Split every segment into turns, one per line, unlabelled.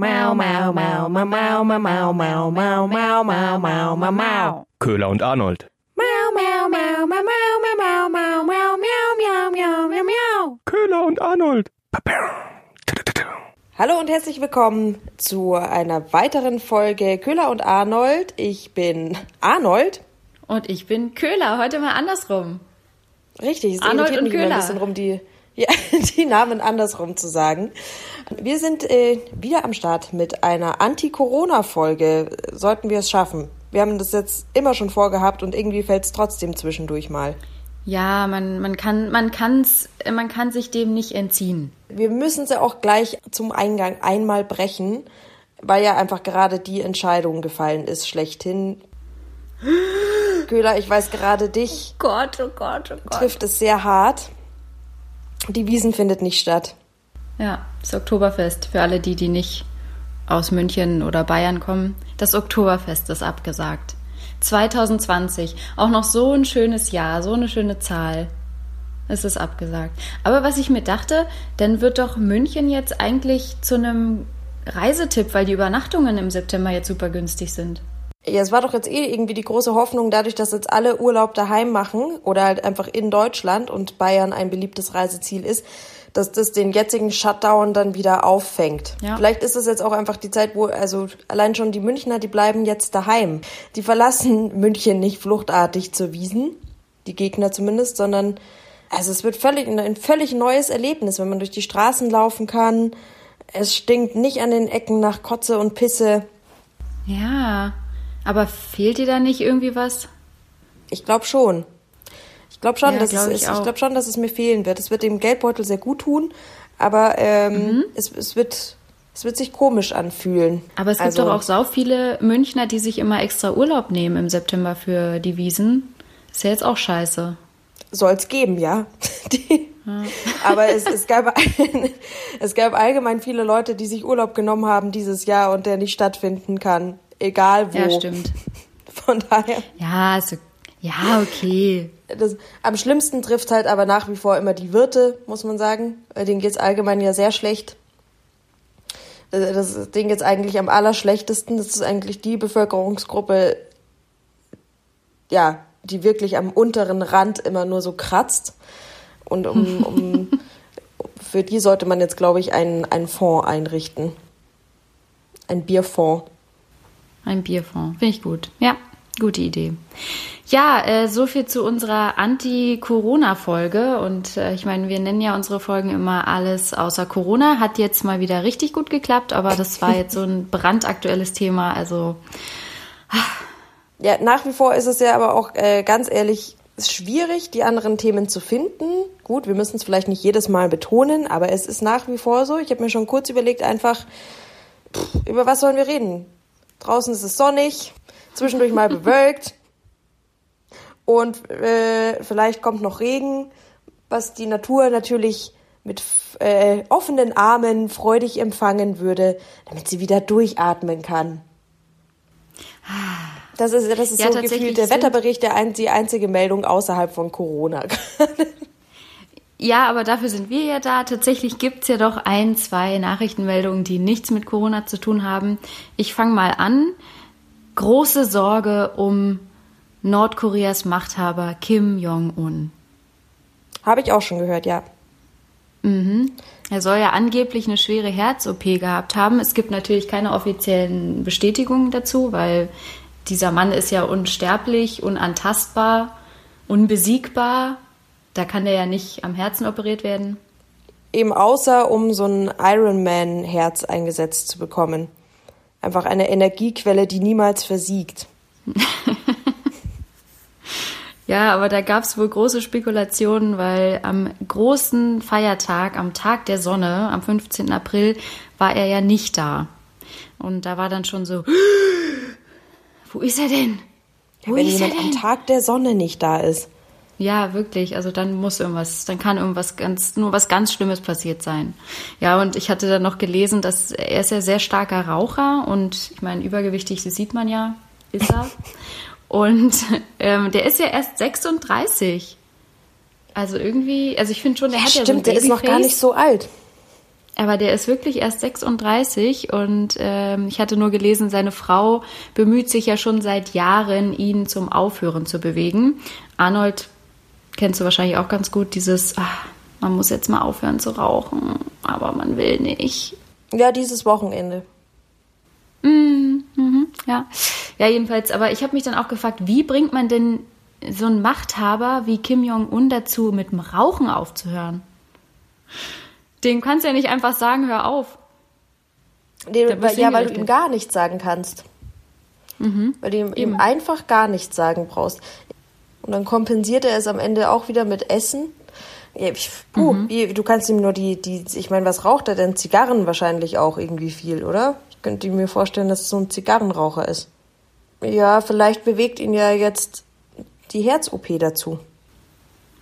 Mau, mau, mau, mau, mau, mau, mau, mau, mau, mau, mau, mau, mau, mau.
Köhler und Arnold.
Mau, mau, mau, mau, mau, mau, mau, mau, mau, miau, miau, miau, miau, miau.
Köhler und Arnold.
Hallo und herzlich willkommen zu einer weiteren Folge Köhler und Arnold. Ich bin Arnold.
Und ich bin Köhler, heute mal andersrum.
Richtig, es
Arnold und
immer ein
Köhler.
bisschen rum, die, ja, die Namen andersrum zu sagen. Wir sind äh, wieder am Start mit einer Anti-Corona-Folge. Sollten wir es schaffen. Wir haben das jetzt immer schon vorgehabt und irgendwie fällt es trotzdem zwischendurch mal.
Ja, man, man kann, man kann's, man kann sich dem nicht entziehen.
Wir müssen sie auch gleich zum Eingang einmal brechen, weil ja einfach gerade die Entscheidung gefallen ist, schlechthin. Köhler, ich weiß gerade dich
Gott, oh Gott, oh Gott.
trifft es sehr hart. Die Wiesen findet nicht statt.
Ja, das Oktoberfest für alle die, die nicht aus München oder Bayern kommen. Das Oktoberfest ist abgesagt. 2020, auch noch so ein schönes Jahr, so eine schöne Zahl. Es ist abgesagt. Aber was ich mir dachte, dann wird doch München jetzt eigentlich zu einem Reisetipp, weil die Übernachtungen im September jetzt super günstig sind.
Ja, es war doch jetzt eh irgendwie die große Hoffnung, dadurch, dass jetzt alle Urlaub daheim machen oder halt einfach in Deutschland und Bayern ein beliebtes Reiseziel ist, dass das den jetzigen Shutdown dann wieder auffängt.
Ja.
Vielleicht ist es jetzt auch einfach die Zeit, wo, also allein schon die Münchner, die bleiben jetzt daheim. Die verlassen München nicht fluchtartig zur Wiesen, die Gegner zumindest, sondern also es wird völlig ein völlig neues Erlebnis, wenn man durch die Straßen laufen kann. Es stinkt nicht an den Ecken nach Kotze und Pisse.
Ja, aber fehlt dir da nicht irgendwie was?
Ich glaube schon. Ich glaube schon,
Ja,
dass
glaub
es
ich.
Ich glaube schon, dass es mir fehlen wird. Es wird dem Geldbeutel sehr gut tun, aber ähm,
Mhm.
es, es wird es wird sich komisch anfühlen.
Aber es gibt
also,
doch auch sau viele Münchner, die sich immer extra Urlaub nehmen im September für die Wiesen. Ist ja jetzt auch scheiße.
soll's geben, ja. Die, Aber es, es gab es gab allgemein viele Leute, die sich Urlaub genommen haben dieses Jahr und der nicht stattfinden kann, egal wo.
Ja, stimmt.
Von daher.
Ja, also, ja, okay.
Das, am schlimmsten trifft halt aber nach wie vor immer die Wirte, muss man sagen. Äh, Denen geht's allgemein ja sehr schlecht. Das, das Ding geht's eigentlich am allerschlechtesten. Das ist eigentlich die Bevölkerungsgruppe, ja, die wirklich am unteren Rand immer nur so kratzt. Und um, um für die sollte man jetzt, glaube ich, einen, einen Fonds einrichten. Ein Bierfonds.
Ein Bierfonds. Finde ich gut. Ja, gute Idee. Ja, äh, so viel zu unserer Anti-Corona-Folge. Und äh, ich meine, wir nennen ja unsere Folgen immer alles außer Corona. Hat jetzt mal wieder richtig gut geklappt, aber das war jetzt so ein brandaktuelles Thema. Also,
Ja, nach wie vor ist es ja aber auch äh, ganz ehrlich schwierig, die anderen Themen zu finden. Gut, wir müssen es vielleicht nicht jedes Mal betonen, aber es ist nach wie vor so. Ich habe mir schon kurz überlegt, einfach, pff, über was sollen wir reden? Draußen ist es sonnig, zwischendurch mal bewölkt und äh, vielleicht kommt noch Regen, was die Natur natürlich mit äh, offenen Armen freudig empfangen würde, damit sie wieder durchatmen kann. Das ist, das ist
Ja,
so gefühlt der Wetterbericht, der ein, die einzige Meldung außerhalb von Corona.
Ja, aber dafür sind wir ja da. Tatsächlich gibt's ja doch ein, zwei Nachrichtenmeldungen, die nichts mit Corona zu tun haben. Ich fange mal an. Große Sorge um Nordkoreas Machthaber Kim Jong-un.
Habe ich auch schon gehört, ja.
Er soll ja angeblich eine schwere Herz-OP gehabt haben. Es gibt natürlich keine offiziellen Bestätigungen dazu, weil dieser Mann ist ja unsterblich, unantastbar, unbesiegbar. Da kann der ja nicht am Herzen operiert werden.
Eben außer um so ein Ironman-Herz eingesetzt zu bekommen. Einfach eine Energiequelle, die niemals versiegt.
Ja, aber da gab es wohl große Spekulationen, weil am großen Feiertag, am Tag der Sonne, am 15. April, war er ja nicht da. Und da war dann schon so, wo ist er denn? Wo
Wenn
ist er
jemand am
denn?
Tag der Sonne nicht da ist.
Ja, wirklich. Also dann muss irgendwas, dann kann irgendwas ganz, nur was ganz Schlimmes passiert sein. Ja, und ich hatte dann noch gelesen, dass er ist ja sehr starker Raucher und ich meine, übergewichtig, das sieht man ja, ist er. und ähm, der ist ja erst 36. Also irgendwie, also ich finde schon, der hat ja so
Stimmt, der ist noch gar nicht so alt.
Aber der ist wirklich erst 36 und ähm, ich hatte nur gelesen, seine Frau bemüht sich ja schon seit Jahren, ihn zum Aufhören zu bewegen. Arnold kennst du wahrscheinlich auch ganz gut, dieses, ach, man muss jetzt mal aufhören zu rauchen, aber man will nicht.
Ja, dieses Wochenende.
Mm, mhm, ja. ja, jedenfalls, aber ich habe mich dann auch gefragt, wie bringt man denn so einen Machthaber wie Kim Jong-un dazu, mit dem Rauchen aufzuhören? Dem kannst du ja nicht einfach sagen, hör auf.
Den, weil, ja, weil du ihm gar nichts sagen kannst. Mhm. Weil du ihm, ihm einfach gar nichts sagen brauchst. Und dann kompensiert er es am Ende auch wieder mit Essen. Ich, puh, mhm. du kannst ihm nur die, die, ich meine, was raucht er denn? Zigarren wahrscheinlich auch irgendwie viel, oder? Ich könnte mir vorstellen, dass es so ein Zigarrenraucher ist. Ja, vielleicht bewegt ihn ja jetzt die Herz-OP dazu.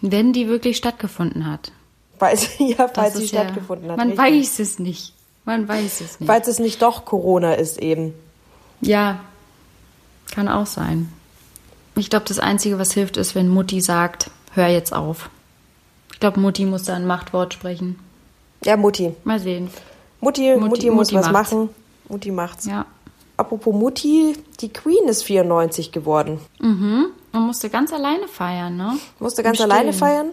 Wenn die wirklich stattgefunden hat.
Falls, ja, falls sie stattgefunden
ja,
hat.
Man richtig. weiß es nicht. Man weiß es nicht.
Falls es nicht doch Corona ist eben.
Ja, kann auch sein. Ich glaube, das Einzige, was hilft, ist, wenn Mutti sagt, hör jetzt auf. Ich glaube, Mutti muss da ein Machtwort sprechen.
Ja, Mutti.
Mal sehen.
Mutti, Mutti, Mutti muss Mutti was macht's. machen. Mutti macht's.
Ja.
Apropos Mutti, die Queen ist 94 geworden.
Mhm. Und musste ganz alleine feiern, ne?
Musste ganz alleine feiern.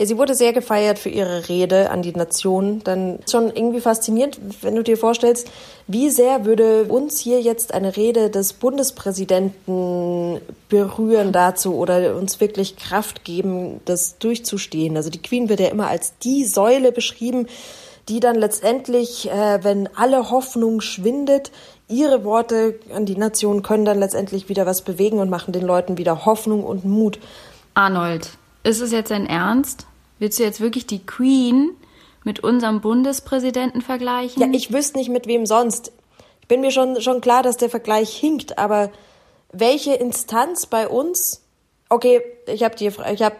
Ja, sie wurde sehr gefeiert für ihre Rede an die Nation. Dann schon irgendwie faszinierend, wenn du dir vorstellst, wie sehr würde uns hier jetzt eine Rede des Bundespräsidenten berühren dazu oder uns wirklich Kraft geben, das durchzustehen. Also die Queen wird ja immer als die Säule beschrieben, die dann letztendlich, äh, wenn alle Hoffnung schwindet, ihre Worte an die Nation können dann letztendlich wieder was bewegen und machen den Leuten wieder Hoffnung und Mut.
Arnold, ist es jetzt ein Ernst? Willst du jetzt wirklich die Queen mit unserem Bundespräsidenten vergleichen?
Ja, ich wüsste nicht mit wem sonst. Ich bin mir schon, schon klar, dass der Vergleich hinkt, aber welche Instanz bei uns? Okay, ich habe die, ich hab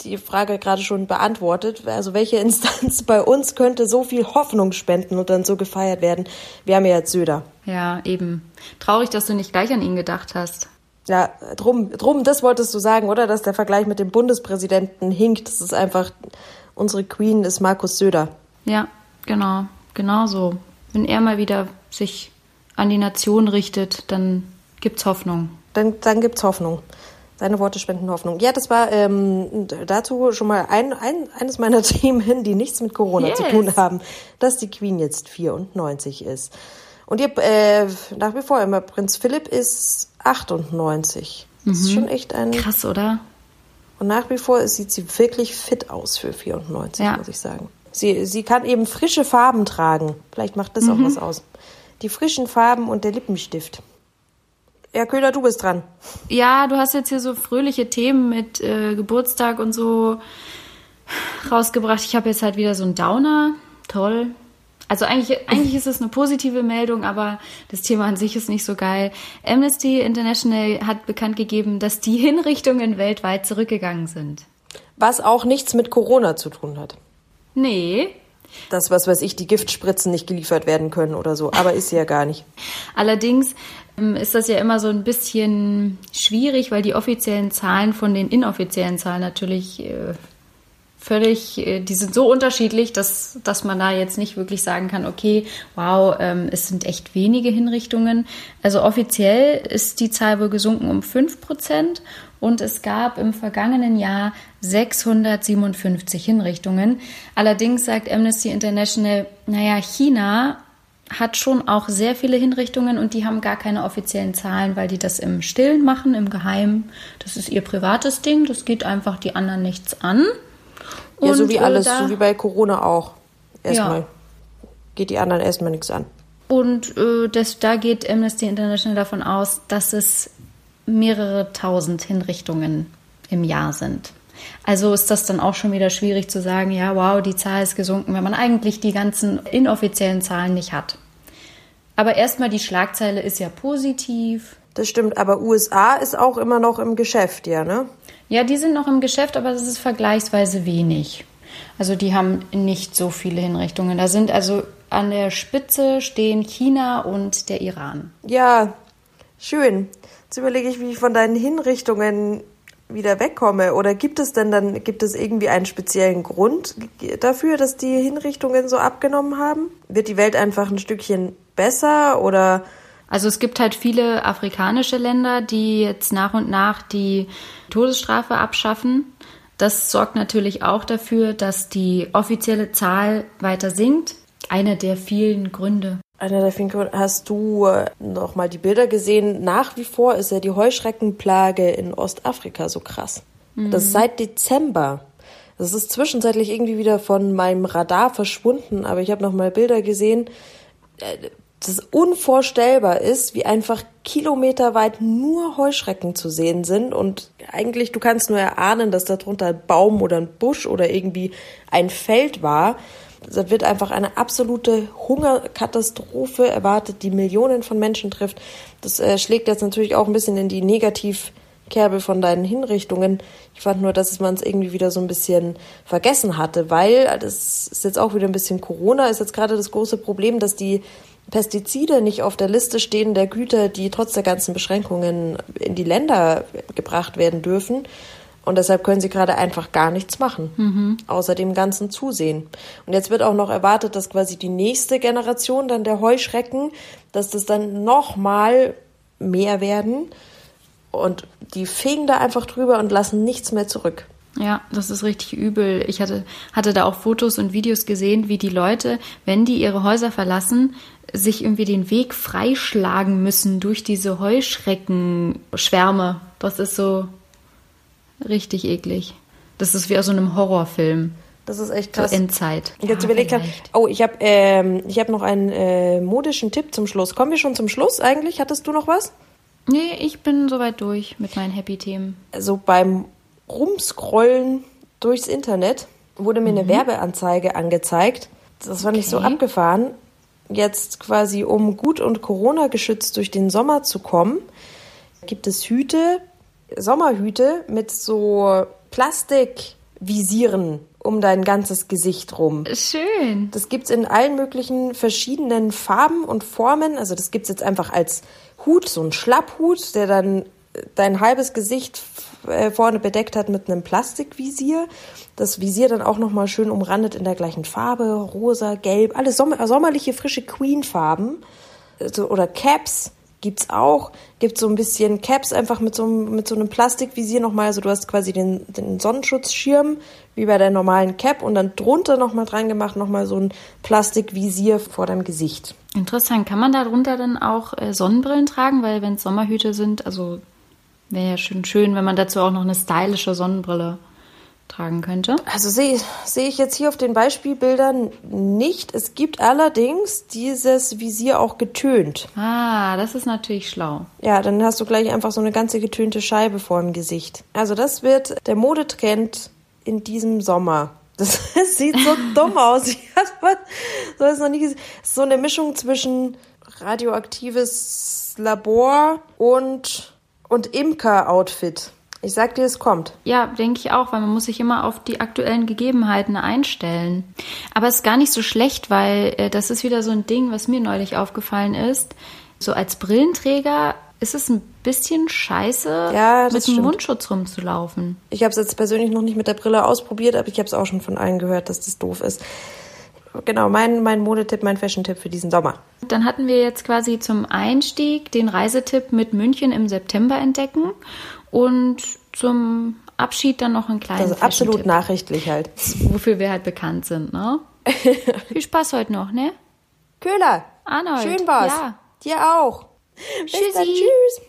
die Frage gerade schon beantwortet. Also welche Instanz bei uns könnte so viel Hoffnung spenden und dann so gefeiert werden? Wir haben ja jetzt Söder.
Ja, eben. Traurig, dass du nicht gleich an ihn gedacht hast.
Ja, drum, drum, das wolltest du sagen, oder? Dass der Vergleich mit dem Bundespräsidenten hinkt. Das ist einfach, unsere Queen ist Markus Söder.
Ja, genau, genau so. Wenn er mal wieder sich an die Nation richtet, dann gibt's Hoffnung.
Dann, dann gibt's Hoffnung. Seine Worte spenden Hoffnung. Ja, das war ähm, dazu schon mal ein, ein, eines meiner Themen, die nichts mit Corona yes. zu tun haben, dass die Queen jetzt 94 ist. Und ihr, äh, nach wie vor immer, Prinz Philipp ist 98. Das mhm. ist schon echt ein.
Krass, oder?
Und nach wie vor sieht sie wirklich fit aus für 94, ja. muss ich sagen. Sie, sie kann eben frische Farben tragen. Vielleicht macht das mhm. auch was aus. Die frischen Farben und der Lippenstift. Ja, Köhler, du bist dran.
Ja, du hast jetzt hier so fröhliche Themen mit äh, Geburtstag und so rausgebracht. Ich habe jetzt halt wieder so einen Downer. Toll. Also eigentlich, eigentlich ist es eine positive Meldung, aber das Thema an sich ist nicht so geil. Amnesty International hat bekannt gegeben, dass die Hinrichtungen weltweit zurückgegangen sind.
Was auch nichts mit Corona zu tun hat.
Nee.
Das, was weiß ich, die Giftspritzen nicht geliefert werden können oder so, aber ist ja gar nicht.
Allerdings ähm, ist das ja immer so ein bisschen schwierig, weil die offiziellen Zahlen von den inoffiziellen Zahlen natürlich äh, völlig, äh, die sind so unterschiedlich, dass, dass man da jetzt nicht wirklich sagen kann, okay, wow, ähm, es sind echt wenige Hinrichtungen. Also offiziell ist die Zahl wohl gesunken um 5 Prozent und es gab im vergangenen Jahr 657 Hinrichtungen. Allerdings sagt Amnesty International, naja, China hat schon auch sehr viele Hinrichtungen und die haben gar keine offiziellen Zahlen, weil die das im Stillen machen, im Geheimen. Das ist ihr privates Ding, das geht einfach die anderen nichts an.
Ja, so wie alles, da, so wie bei Corona auch. Erstmal. Ja. Geht die anderen erstmal nichts an.
Und äh, das, da geht Amnesty International davon aus, dass es mehrere tausend Hinrichtungen im Jahr sind. Also ist das dann auch schon wieder schwierig zu sagen, ja, wow, die Zahl ist gesunken, wenn man eigentlich die ganzen inoffiziellen Zahlen nicht hat. Aber erstmal die Schlagzeile ist ja positiv.
Das stimmt, aber USA ist auch immer noch im Geschäft, ja, ne?
Ja, die sind noch im Geschäft, aber das ist vergleichsweise wenig. Also die haben nicht so viele Hinrichtungen. Da sind also an der Spitze stehen China und der Iran.
Ja, schön. Jetzt überlege ich, wie ich von deinen Hinrichtungen wieder wegkomme? Oder gibt es denn dann, gibt es irgendwie einen speziellen Grund dafür, dass die Hinrichtungen so abgenommen haben? Wird die Welt einfach ein Stückchen besser oder?
Also es gibt halt viele afrikanische Länder, die jetzt nach und nach die Todesstrafe abschaffen. Das sorgt natürlich auch dafür, dass die offizielle Zahl weiter sinkt. Einer der vielen Gründe.
Einer der vielen Gründe. Hast du äh, noch mal die Bilder gesehen? Nach wie vor ist ja die Heuschreckenplage in Ostafrika so krass. Das ist seit Dezember. Das ist zwischenzeitlich irgendwie wieder von meinem Radar verschwunden, aber ich habe noch mal Bilder gesehen. Das unvorstellbar ist, wie einfach kilometerweit nur Heuschrecken zu sehen sind und eigentlich du kannst nur erahnen, dass darunter ein Baum oder ein Busch oder irgendwie ein Feld war. Da wird einfach eine absolute Hungerkatastrophe erwartet, die Millionen von Menschen trifft. Das äh, schlägt jetzt natürlich auch ein bisschen in die Negativkerbe von deinen Hinrichtungen. Ich fand nur, dass man es irgendwie wieder so ein bisschen vergessen hatte, weil das ist jetzt auch wieder ein bisschen Corona, ist jetzt gerade das große Problem, dass die Pestizide nicht auf der Liste stehen der Güter, die trotz der ganzen Beschränkungen in die Länder gebracht werden dürfen. Und deshalb können sie gerade einfach gar nichts machen, außer dem Ganzen zusehen. Und jetzt wird auch noch erwartet, dass quasi die nächste Generation dann der Heuschrecken, dass das dann nochmal mehr werden. Und die fegen da einfach drüber und lassen nichts mehr zurück.
Ja, das ist richtig übel. Ich hatte, hatte da auch Fotos und Videos gesehen, wie die Leute, wenn die ihre Häuser verlassen, sich irgendwie den Weg freischlagen müssen durch diese Heuschreckenschwärme. Das ist so richtig eklig. Das ist wie aus so einem Horrorfilm.
Das ist echt
So
krass.
Endzeit.
Ich jetzt
Ja,
überlegt habe,
vielleicht.
oh, ich habe ähm, ich hab noch einen äh, modischen Tipp zum Schluss. Kommen wir schon zum Schluss eigentlich? Hattest du noch was?
Nee, ich bin soweit durch mit meinen Happy-Themen.
also beim Rumscrollen durchs Internet wurde mir eine Werbeanzeige angezeigt. Das fand ich so
Mhm. Okay.
abgefahren. Jetzt quasi, um gut und Corona geschützt durch den Sommer zu kommen, gibt es Hüte, Sommerhüte mit so Plastikvisieren um dein ganzes Gesicht rum.
Schön.
Das gibt's in allen möglichen verschiedenen Farben und Formen. Also das gibt's jetzt einfach als Hut, so ein Schlapphut, der dann dein halbes Gesicht äh, vorne bedeckt hat mit einem Plastikvisier. Das Visier dann auch nochmal schön umrandet in der gleichen Farbe, rosa, gelb, alle sommer sommerliche, frische Queen-Farben. Also, oder Caps gibt's auch. Gibt so ein bisschen Caps einfach mit so, mit so einem Plastikvisier nochmal. Also du hast quasi den, den Sonnenschutzschirm wie bei der normalen Cap und dann drunter nochmal dran gemacht, nochmal so ein Plastikvisier vor deinem Gesicht.
Interessant. Kann man darunter dann auch äh, Sonnenbrillen tragen? Weil wenn es Sommerhüte sind, also wäre ja schön schön, wenn man dazu auch noch eine stylische Sonnenbrille tragen könnte.
Also sehe sehe ich jetzt hier auf den Beispielbildern nicht. Es gibt allerdings dieses Visier auch getönt.
Ah, das ist natürlich schlau.
Ja, dann hast du gleich einfach so eine ganze getönte Scheibe vor dem Gesicht. Also das wird der Modetrend in diesem Sommer. Das sieht so dumm aus. Ich habe so das noch nie gesehen. So eine Mischung zwischen radioaktives Labor und und Imker-Outfit. Ich sag dir, es kommt.
Ja, denke ich auch, weil man muss sich immer auf die aktuellen Gegebenheiten einstellen. Aber es ist gar nicht so schlecht, weil äh, das ist wieder so ein Ding, was mir neulich aufgefallen ist. So als Brillenträger ist es ein bisschen scheiße,
Ja,
mit dem
stimmt.
Mundschutz rumzulaufen.
Ich habe es jetzt persönlich noch nicht mit der Brille ausprobiert, aber ich habe es auch schon von allen gehört, dass das doof ist. Genau, mein, mein Modetipp, mein Fashion-Tipp für diesen Sommer.
Dann hatten wir jetzt quasi zum Einstieg den Reisetipp mit München im September entdecken und zum Abschied dann noch einen kleinen
Also absolut
Fashion-Tipp,
nachrichtlich halt.
wofür wir halt bekannt sind, ne? Viel Spaß heute noch, ne?
Köhler.
Arnold,
Schön war's.
ja.
Dir auch.
Tschüssi.
Tschüss.